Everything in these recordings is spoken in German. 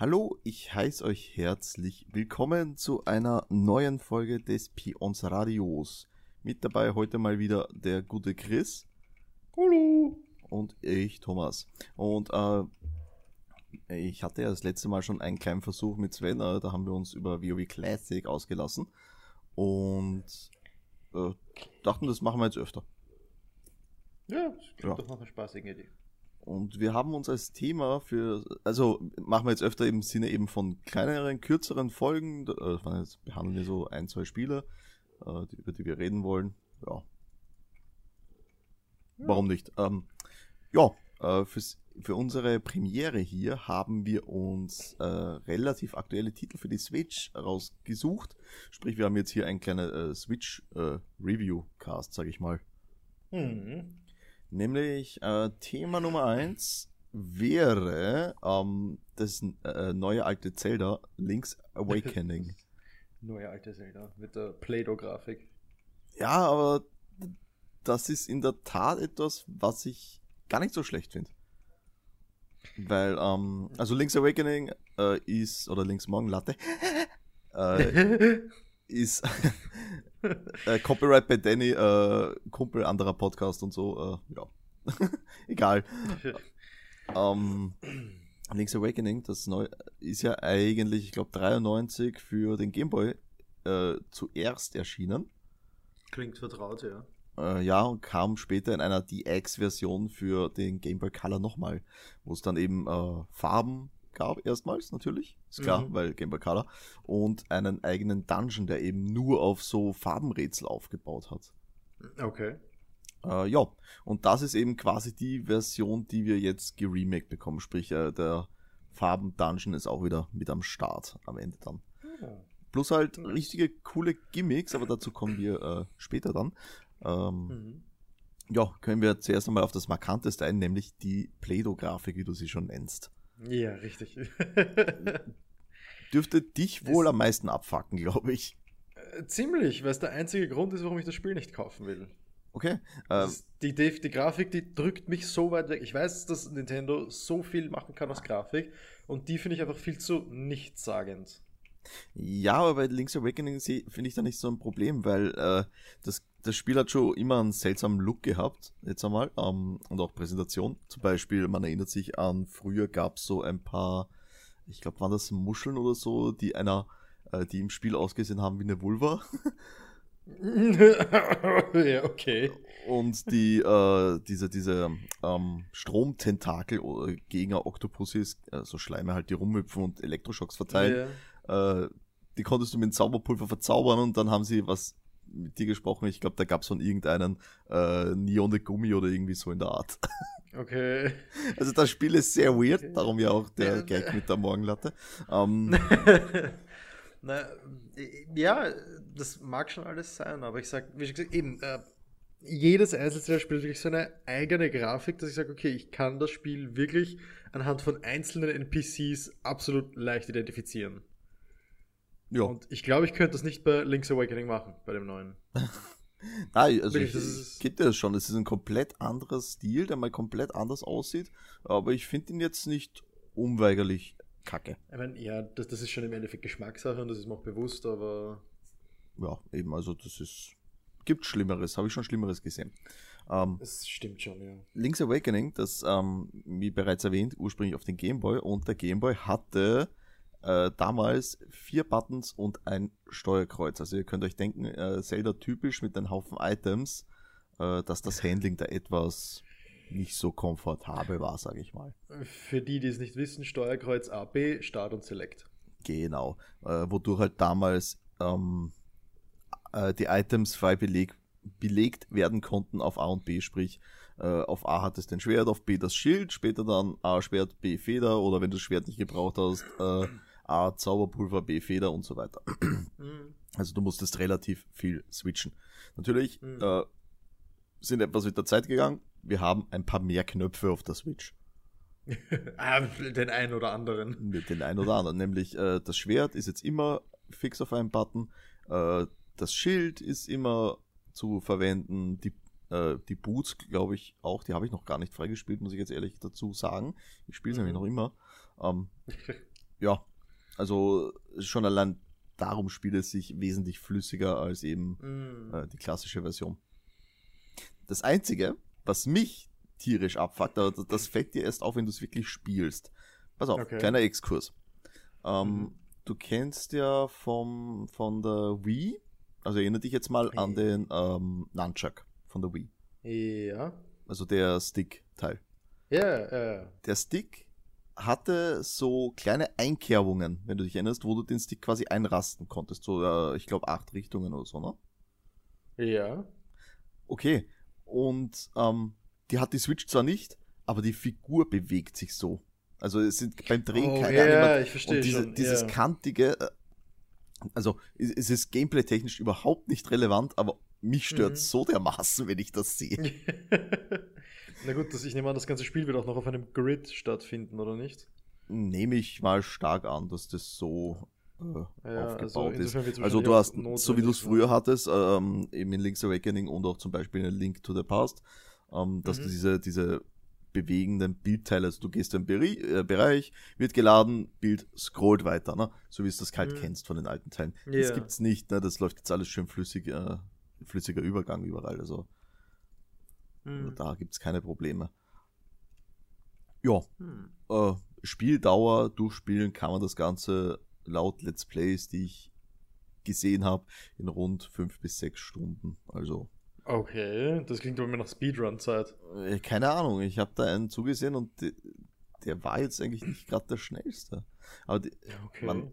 Hallo, ich heiße euch herzlich willkommen zu einer neuen Folge des Pions Radios. Mit dabei heute mal wieder der gute Chris. Hallo. Und ich, Thomas. Und äh, ich hatte ja das letzte Mal schon einen kleinen Versuch mit Sven, äh, da haben wir uns über WoW Classic ausgelassen. Und äh, dachten, das machen wir jetzt öfter. Ja, das klingt ja. doch noch eine spaßige Idee. Und wir haben uns als Thema für, also machen wir jetzt öfter im Sinne eben von kleineren, kürzeren Folgen, äh, jetzt behandeln wir so ein, zwei Spiele, äh, die, über die wir reden wollen. Ja. ja. Warum nicht? Ähm, ja, äh, fürs, für unsere Premiere hier haben wir uns äh, relativ aktuelle Titel für die Switch rausgesucht. Sprich, wir haben jetzt hier einen kleinen äh, Switch-Review-Cast, sag ich mal. Mhm. Nämlich äh, Thema Nummer 1 wäre ähm, das äh, neue alte Zelda Link's Awakening. neue alte Zelda mit der Play-Doh-Grafik. Ja, aber das ist in der Tat etwas, was ich gar nicht so schlecht finde. Weil, ähm, also Link's Awakening äh, ist, oder Link's Morgen Latte, äh, ist äh, Copyright bei Danny, äh, Kumpel anderer Podcast und so, äh, ja. Egal. ähm, Link's Awakening, das neu, ist ja eigentlich, ich glaube, 93 für den Gameboy äh, zuerst erschienen. Klingt vertraut, ja. Äh, ja, und kam später in einer DX-Version für den Gameboy Color nochmal, wo es dann eben äh, Farben gab, erstmals natürlich, ist klar, mhm. weil Game Boy Color, und einen eigenen Dungeon, der eben nur auf so Farbenrätsel aufgebaut hat. Okay. Äh, ja, und das ist eben quasi die Version, die wir jetzt geremaked bekommen, sprich äh, der Farben-Dungeon ist auch wieder mit am Start am Ende dann. Ja. Plus halt richtige coole Gimmicks, aber dazu kommen wir äh, später dann. Ähm, mhm. Ja, können wir zuerst einmal auf das Markanteste ein, nämlich die Play-Doh-Grafik, wie du sie schon nennst. Ja, richtig. Dürfte dich wohl das am meisten abfacken, glaube ich. Äh, ziemlich, weil es der einzige Grund ist, warum ich das Spiel nicht kaufen will. Okay. Ähm, die, die, die, Grafik, die drückt mich so weit weg. Ich weiß, dass Nintendo so viel machen kann aus Grafik und die finde ich einfach viel zu nichtssagend. Ja, aber bei Link's Awakening finde ich da nicht so ein Problem, weil äh, das das Spiel hat schon immer einen seltsamen Look gehabt, jetzt einmal, ähm, und auch Präsentation. Zum Beispiel, man erinnert sich an, früher gab es so ein paar, ich glaube, waren das Muscheln oder so, die einer, äh, die im Spiel ausgesehen haben wie eine Vulva. ja, okay. Und die, äh, diese, diese ähm, Stromtentakel äh, gegen Octopuses, äh, so Schleime halt, die rumhüpfen und Elektroschocks verteilen, yeah. äh, die konntest du mit Zauberpulver verzaubern und dann haben sie was mit dir gesprochen. Ich glaube, da gab es von irgendeinen äh, Neone Gummi oder irgendwie so in der Art. Okay. Also das Spiel ist sehr weird, okay. darum ja auch der Gag mit der Morgenlatte. Ähm, Na, ja, das mag schon alles sein, aber ich sag, wie schon gesagt, eben, äh, jedes einzelne Spiel hat wirklich so eine eigene Grafik, dass ich sage, okay, ich kann das Spiel wirklich anhand von einzelnen NPCs absolut leicht identifizieren. Ja. Und ich glaube, ich könnte das nicht bei Link's Awakening machen, bei dem neuen. Nein, also Wirklich, ich, gibt es schon. Es ist ein komplett anderer Stil, der mal komplett anders aussieht. Aber ich finde ihn jetzt nicht unweigerlich kacke. Ich meine, ja, das, das ist schon im Endeffekt Geschmackssache und das ist mir auch bewusst, aber. Ja, eben, also das ist. Gibt Schlimmeres, habe ich schon Schlimmeres gesehen. Ähm, das stimmt schon, ja. Link's Awakening, das, ähm, wie bereits erwähnt, ursprünglich auf den Gameboy und der Gameboy hatte äh, damals vier Buttons und ein Steuerkreuz. Also ihr könnt euch denken, äh, Zelda typisch mit einem Haufen Items, äh, dass das Handling da etwas nicht so komfortabel war, sage ich mal. Für die, die es nicht wissen, Steuerkreuz A, B, Start und Select. Genau, äh, wodurch halt damals ähm, äh, die Items frei beleg belegt werden konnten auf A und B, sprich äh, auf A hat es den Schwert, auf B das Schild, später dann A Schwert, B Feder oder wenn du das Schwert nicht gebraucht hast, äh, A Zauberpulver, B Feder und so weiter. Mhm. Also du musstest relativ viel switchen. Natürlich mhm. äh, sind etwas mit der Zeit gegangen. Wir haben ein paar mehr Knöpfe auf der Switch. ah, den einen oder anderen. Den einen oder anderen. Nämlich äh, das Schwert ist jetzt immer fix auf einem Button. Äh, das Schild ist immer zu verwenden. Die, äh, die Boots, glaube ich, auch. Die habe ich noch gar nicht freigespielt, muss ich jetzt ehrlich dazu sagen. Ich spiele sie mhm. nämlich noch immer. Ähm, ja, also schon allein darum spielt es sich wesentlich flüssiger als eben Mm. äh, die klassische Version. Das Einzige, was mich tierisch abfuckt, das- das fällt dir erst auf, wenn du es wirklich spielst. Pass auf, Okay. kleiner Exkurs. Ähm, Mhm. Du kennst ja vom, von der Wii, also erinnere dich jetzt mal an Ja. den ähm, Nunchuck von der Wii, Ja. also der Stick-Teil. Ja, ja. Der Stick hatte so kleine Einkerbungen, wenn du dich erinnerst, wo du den Stick quasi einrasten konntest. So, äh, ich glaube, acht Richtungen oder so, ne? Ja. Okay. Und ähm, die hat die Switch zwar nicht, aber die Figur bewegt sich so. Also es sind beim Drehen Oh, keine ja, Anima- ich verstehe Und diese, schon, dieses ja. kantige, äh, also es es ist gameplay-technisch überhaupt nicht relevant, aber mich stört Mhm. so dermaßen, wenn ich das sehe. Na gut, das, ich nehme an, das ganze Spiel wird auch noch auf einem Grid stattfinden, oder nicht? Nehme ich mal stark an, dass das so äh, Ja, also aufgebaut ist. insofern wird's Also du hast, so wie du es früher hattest, ähm, eben in Link's Awakening und auch zum Beispiel in Link to the Past, ähm, dass Mhm. du diese, diese bewegenden Bildteile, also du gehst in den äh, Bereich, wird geladen, Bild scrollt weiter, ne? so wie es das halt Mhm. kennst von den alten Teilen. Das Ja. gibt's nicht, ne? das läuft jetzt alles schön flüssig, äh, flüssiger Übergang überall, also Hm. da gibt's keine Probleme. Ja, Hm. äh, Spieldauer durchspielen kann man das Ganze laut Let's Plays, die ich gesehen habe, in rund fünf bis sechs Stunden. Also, Okay, das klingt aber mir nach Speedrun-Zeit. äh, keine Ahnung, ich habe da einen zugesehen und de- der war jetzt eigentlich nicht gerade der schnellste. Aber die, Okay. man,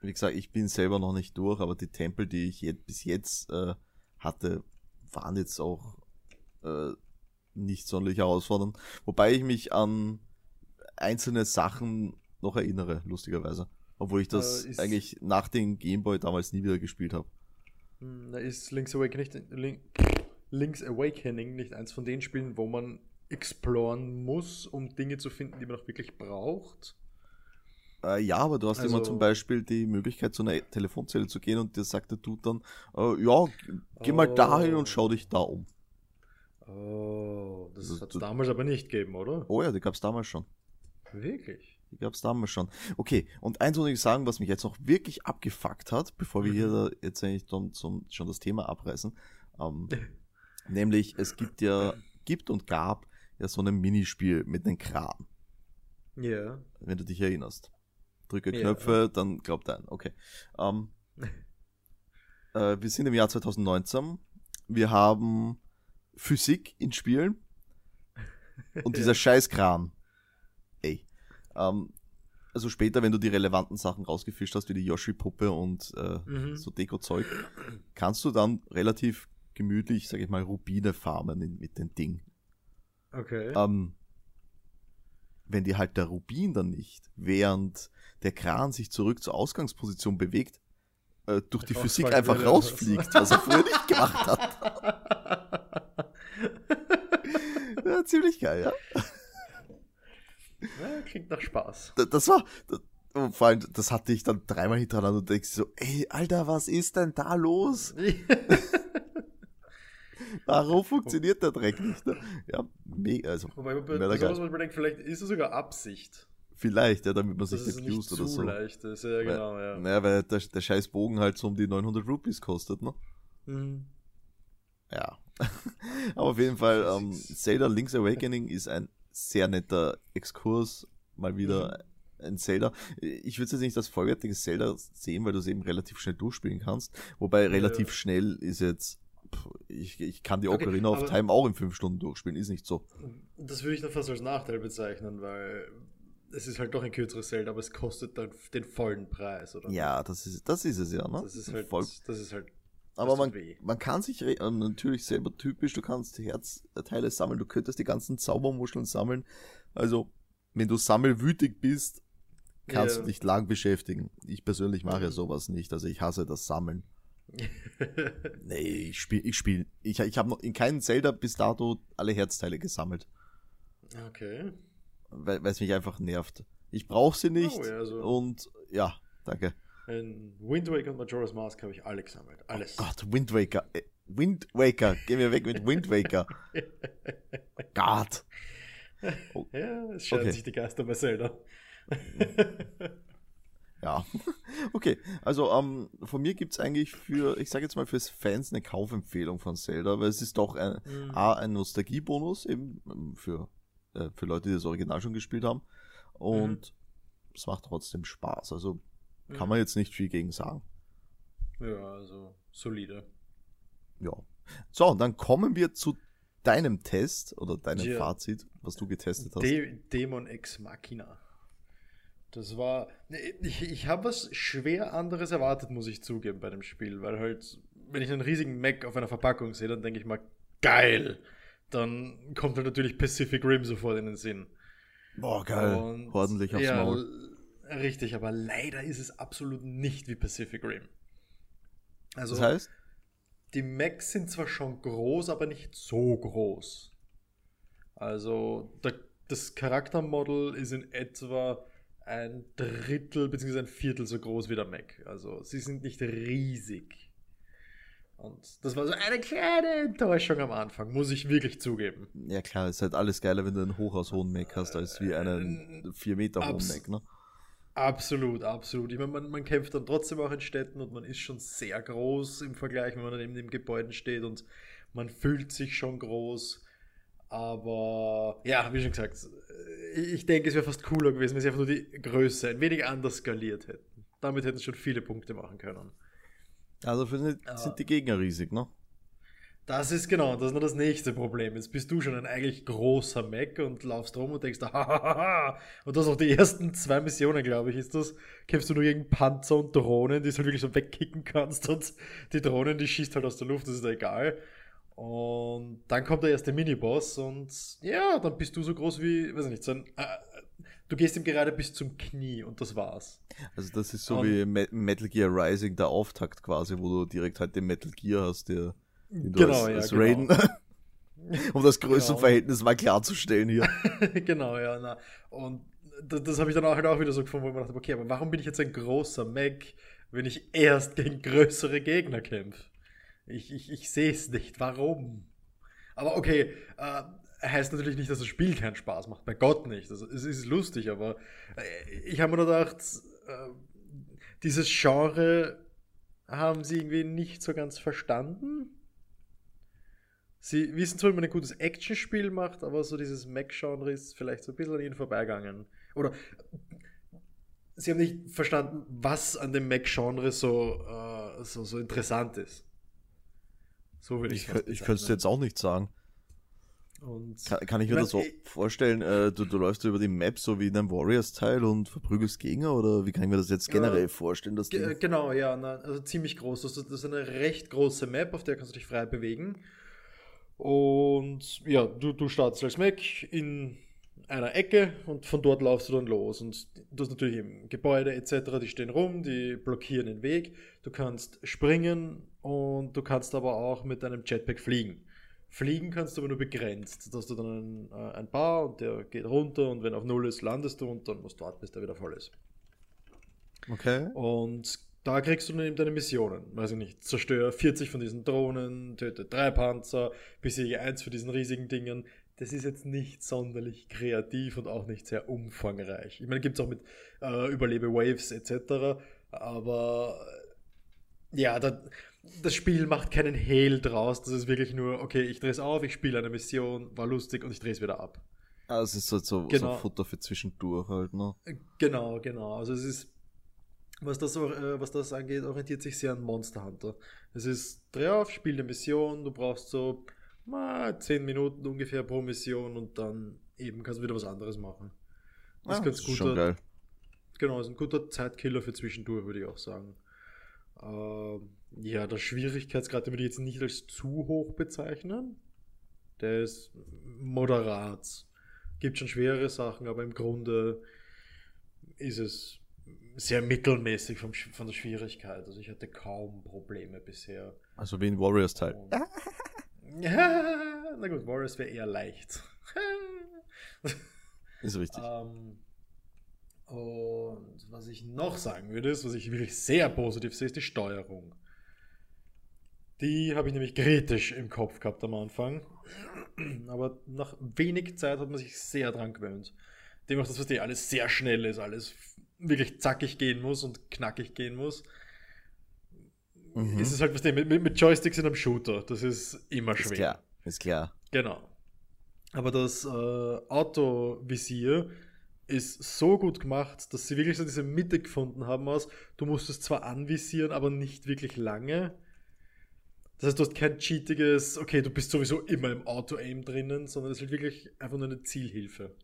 wie gesagt, ich bin selber noch nicht durch, aber die Tempel, die ich jetzt, bis jetzt äh, hatte, waren jetzt auch äh, nicht sonderlich herausfordernd. Wobei ich mich an einzelne Sachen noch erinnere, lustigerweise. Obwohl ich das Äh, eigentlich nach dem Gameboy damals nie wieder gespielt habe. Hm, ist Link's Awakening, nicht, Link, Link's Awakening nicht eins von den Spielen, wo man exploren muss, um Dinge zu finden, die man auch wirklich braucht? Äh, ja, aber du hast immer Also- zum Beispiel die Möglichkeit, zu einer Telefonzelle zu gehen und dir sagt der Dude dann, äh, ja, geh mal Oh. dahin und schau dich da um. Oh, das Also hat es damals aber nicht gegeben, oder? Oh ja, die gab's damals schon. Wirklich? Die gab's damals schon. Okay, und eins muss ich sagen, was mich jetzt noch wirklich abgefuckt hat, bevor wir hier Mhm. da jetzt eigentlich zum, zum, schon das Thema abreißen, ähm, nämlich es gibt ja, gibt und gab ja so ein Minispiel mit einem Kran, Ja. wenn du dich erinnerst. Drücke. Knöpfe, dann glaubt ein. Okay. Ähm, äh, wir sind im Jahr 2019. Wir haben Physik in Spielen und dieser Ja. Scheißkran. Ey. Ähm, also später, wenn du die relevanten Sachen rausgefischt hast, wie die Yoshi-Puppe und äh, Mhm. so Deko-Zeug, kannst du dann relativ gemütlich, sag ich mal, Rubine farmen in, mit dem Ding. Okay. Ähm, wenn dir halt der Rubin dann nicht, während der Kran sich zurück zur Ausgangsposition bewegt, äh, durch die Rausfallen Physik einfach rausfliegt, was er früher nicht gemacht hat. Ja, ziemlich geil, ja. ja, klingt nach Spaß. Da- Das war, das, und vor allem, das hatte ich dann dreimal hintereinander und denkst so, ey, Alter, was ist denn da los? Warum funktioniert der Dreck nicht? Ne? Ja, mega, also Wobei man bei sowas denkt, vielleicht ist es sogar Absicht. vielleicht, ja, damit man Dass sich zu oder so. leicht ist. Ja, genau, ja. Naja, weil der, der scheiß Bogen halt so um die 900 Rupees kostet, ne? Mhm. Ja. Aber auf jeden Fall, ähm. Zelda Link's Awakening ist ein sehr netter Exkurs. Mal wieder Mhm. ein Zelda. Ich würde es jetzt nicht als vollwertiges Zelda sehen, weil du es eben relativ schnell durchspielen kannst. Wobei relativ Ja. schnell ist jetzt, ich, ich kann die Okay, Ocarina of aber- Time auch in fünf Stunden durchspielen, ist nicht so. Das würde ich dann fast als Nachteil bezeichnen, weil es ist halt doch ein kürzeres Zelda, aber es kostet dann den vollen Preis, oder? Ja, das ist, das ist es ja, ne? Das ist halt, Voll das ist halt, Aber man, man kann sich ähm, natürlich selber typisch, du kannst Herzteile sammeln, du könntest die ganzen Zaubermuscheln sammeln. Also, wenn du sammelwütig bist, kannst Ja. du dich lang beschäftigen. Ich persönlich mache ja sowas nicht, also ich hasse das Sammeln. Nee, ich spiel, ich spiel, ich, ich habe noch in keinem Zelda bis dato alle Herzteile gesammelt, okay. weil es mich einfach nervt. Ich brauche sie nicht Oh, ja, so. und ja, danke. In Wind Waker und Majora's Mask habe ich alle gesammelt. Alles. Gott, Wind Waker. äh, Wind Waker, geh mir weg mit Wind Waker. Gott. Ja, es scheiden Okay. sich die Geister bei Zelda. Ja, okay. Also ähm, von mir gibt es eigentlich für, ich sage jetzt mal fürs Fans eine Kaufempfehlung von Zelda, weil es ist doch ein, mhm. A, ein Nostalgiebonus eben ähm, für, äh, für Leute, die das Original schon gespielt haben. Und mhm. es macht trotzdem Spaß. Also kann mhm. man jetzt nicht viel gegen sagen. Ja, also solide. Ja. So, dann kommen wir zu deinem Test oder deinem ja. Fazit, was du getestet hast. De Dämon Ex Machina. Das war. Ich, ich habe was schwer anderes erwartet, muss ich zugeben, bei dem Spiel, weil halt, wenn ich einen riesigen Mac auf einer Verpackung sehe, dann denke ich mal, geil! Dann kommt halt natürlich Pacific Rim sofort in den Sinn. Boah, geil. Und, Ordentlich aufs ja, Maul. Richtig, aber leider ist es absolut nicht wie Pacific Rim. Also, das heißt? Die Macs sind zwar schon groß, aber nicht so groß. Also, der, das Charaktermodel ist in etwa ein Drittel bzw. ein Viertel so groß wie der Mac. Also sie sind nicht riesig. Und das war so eine kleine Enttäuschung am Anfang, muss ich wirklich zugeben. Ja klar, ist halt alles geiler, wenn du einen hochaus hohen Mac hast, als wie einen 4 Meter hohen Mac, ne? Absolut, absolut. Ich meine, man, man, kämpft dann trotzdem auch in Städten und man ist schon sehr groß im Vergleich, wenn man dann eben in Gebäuden steht und man fühlt sich schon groß. Aber ja, wie schon gesagt, ich denke, es wäre fast cooler gewesen, wenn sie einfach nur die Größe ein wenig anders skaliert hätten. Damit hätten sie schon viele Punkte machen können. Also für sind, sind die Gegner riesig, ne? Das ist genau, das ist nur das nächste Problem. Jetzt bist du schon ein eigentlich großer Mac und laufst rum und denkst, hahaha. Und das auch die ersten zwei Missionen, glaube ich, ist das. Kämpfst du nur gegen Panzer und Drohnen, die du halt wirklich so wegkicken kannst und die Drohnen, die schießt halt aus der Luft, das ist ja egal. Und dann kommt der erste Miniboss und ja, dann bist du so groß wie, weiß ich nicht, so ein, äh, du gehst ihm gerade bis zum Knie und das war's. Also das ist so und, wie Metal Gear Rising, der Auftakt quasi, wo du direkt halt den Metal Gear hast, der genau, als, als ja, Raiden, genau. um das Größenverhältnis genau. mal klarzustellen hier. genau, ja. Na. Und das, das habe ich dann auch halt auch wieder so gefunden, wo ich mir dachte, okay, aber warum bin ich jetzt ein großer Mac, wenn ich erst gegen größere Gegner kämpfe? Ich, ich, ich sehe es nicht. Warum? Aber okay, äh, heißt natürlich nicht, dass das Spiel keinen Spaß macht. Bei Gott nicht. Also, es ist lustig, aber äh, ich habe mir gedacht, äh, dieses Genre haben sie irgendwie nicht so ganz verstanden. Sie wissen zwar, wie man ein gutes Actionspiel macht, aber so dieses Mac-Genre ist vielleicht so ein bisschen an ihnen vorbeigegangen. Oder sie haben nicht verstanden, was an dem Mac-Genre so, äh, so, so interessant ist. So will ich Ich, ich könnte es jetzt auch nicht sagen. Kann, kann, ich mir das so vorstellen, äh, du, du läufst über die Map so wie in einem Warriors-Teil und verprügelst Gegner oder wie kann ich mir das jetzt generell ja, vorstellen? Das genau, ja, na, also ziemlich groß. Das, das ist eine recht große Map, auf der kannst du dich frei bewegen. Und ja, du, du startest als Mac in einer Ecke und von dort laufst du dann los. Und du hast natürlich im Gebäude etc., die stehen rum, die blockieren den Weg. Du kannst springen und du kannst aber auch mit deinem Jetpack fliegen. Fliegen kannst du aber nur begrenzt. Da hast du dann ein, äh, ein Bar und der geht runter und wenn auf Null ist, landest du und dann musst du warten, bis der wieder voll ist. Okay. Und da kriegst du dann eben deine Missionen. Weiß ich nicht, zerstöre 40 von diesen Drohnen, töte drei Panzer, besiege eins von diesen riesigen Dingen. Das ist jetzt nicht sonderlich kreativ und auch nicht sehr umfangreich. Ich meine, gibt es auch mit äh, Überlebe Waves etc. Aber ja, da, das Spiel macht keinen Hehl draus. Das ist wirklich nur, okay, ich drehe es auf, ich spiele eine Mission, war lustig und ich drehe es wieder ab. Also es ist halt so, genau. so Futter für zwischendurch halt, ne? Genau, genau. Also es ist, was das, äh, was das angeht, orientiert sich sehr an Monster Hunter. Es ist, dreh auf, spiel eine Mission, du brauchst so mal 10 Minuten ungefähr pro Mission und dann eben kannst du wieder was anderes machen. Das ah, ist ganz das guter, geil. Genau, ist ein guter Zeitkiller für zwischendurch, würde ich auch sagen. Ähm, ja, der Schwierigkeitsgrad würde ich jetzt nicht als zu hoch bezeichnen. Der ist moderat. Gibt schon schwere Sachen, aber im Grunde ist es sehr mittelmäßig vom, von der Schwierigkeit. Also ich hatte kaum Probleme bisher. Also wie in Warriors Teil. ja, na gut, Warriors wäre eher leicht. ist richtig. Ähm, und was ich noch sagen würde, ist, was ich wirklich sehr positiv sehe, ist die Steuerung. Die habe ich nämlich kritisch im Kopf gehabt am Anfang. Aber nach wenig Zeit hat man sich sehr dran gewöhnt. Dem auch das, was die alles sehr schnell ist, alles wirklich zackig gehen muss und knackig gehen muss, mhm. ist es halt was mit, mit Joysticks in einem Shooter. Das ist immer schwer. Ist klar, ist klar. Genau. Aber das äh, Autovisier ist so gut gemacht, dass sie wirklich so diese Mitte gefunden haben aus, du musst es zwar anvisieren, aber nicht wirklich lange. Das heißt, du hast kein cheatiges, okay, du bist sowieso immer im Auto-Aim drinnen, sondern es ist halt wirklich einfach nur eine Zielhilfe.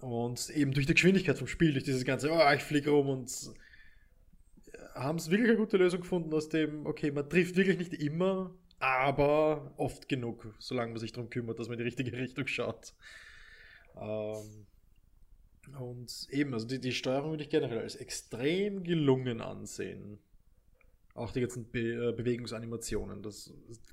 Und eben durch die Geschwindigkeit vom Spiel, durch dieses ganze, oh, ich fliege rum und haben es wirklich eine gute Lösung gefunden aus dem, okay, man trifft wirklich nicht immer, aber oft genug, solange man sich darum kümmert, dass man in die richtige Richtung schaut. Ähm, und eben, also die, die Steuerung würde ich generell als extrem gelungen ansehen. Auch die ganzen Be äh, Bewegungsanimationen. Das,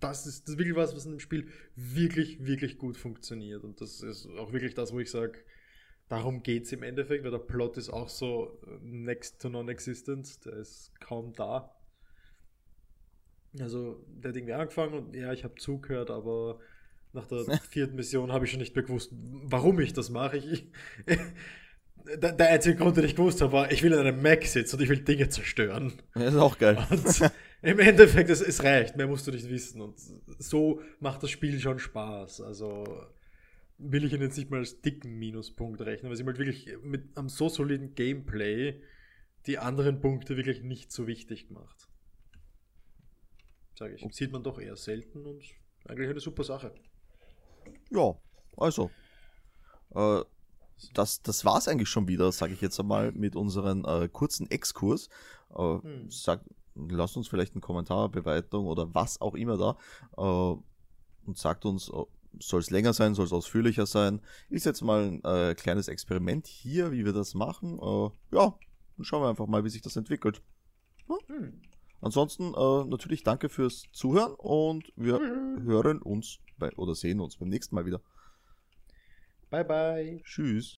das, ist, das ist wirklich was, was in dem Spiel wirklich, wirklich gut funktioniert. Und das ist auch wirklich das, wo ich sage, darum geht es im Endeffekt, weil der Plot ist auch so äh, next to non-existent. Der ist kaum da. Also, der hat irgendwie angefangen und ja, ich habe zugehört, aber nach der vierten Mission habe ich schon nicht mehr gewusst, warum ich das mache. Ich, der, der, einzige Grund, den ich gewusst habe, war, ich will in einem Mac sitzen und ich will Dinge zerstören. Das ist auch geil. Und Im Endeffekt, es, es reicht, mehr musst du nicht wissen. Und so macht das Spiel schon Spaß. Also will ich ihn jetzt nicht mal als dicken Minuspunkt rechnen, weil sie halt wirklich mit einem so soliden Gameplay die anderen Punkte wirklich nicht so wichtig gemacht. Sage ich. Sieht man doch eher selten und eigentlich eine super Sache. Ja, also. Äh, das, das war es eigentlich schon wieder, sage ich jetzt einmal, mit unserem äh, kurzen Exkurs. Äh, hm. sag, lasst uns vielleicht einen Kommentar, Bewertung oder was auch immer da äh, und sagt uns, äh, soll es länger sein, soll es ausführlicher sein. Ist jetzt mal ein äh, kleines Experiment hier, wie wir das machen. Äh, ja, dann schauen wir einfach mal, wie sich das entwickelt. Hm? Hm. Ansonsten äh, natürlich danke fürs Zuhören und wir mhm. hören uns bei, oder sehen uns beim nächsten Mal wieder. Bye bye. Tschüss.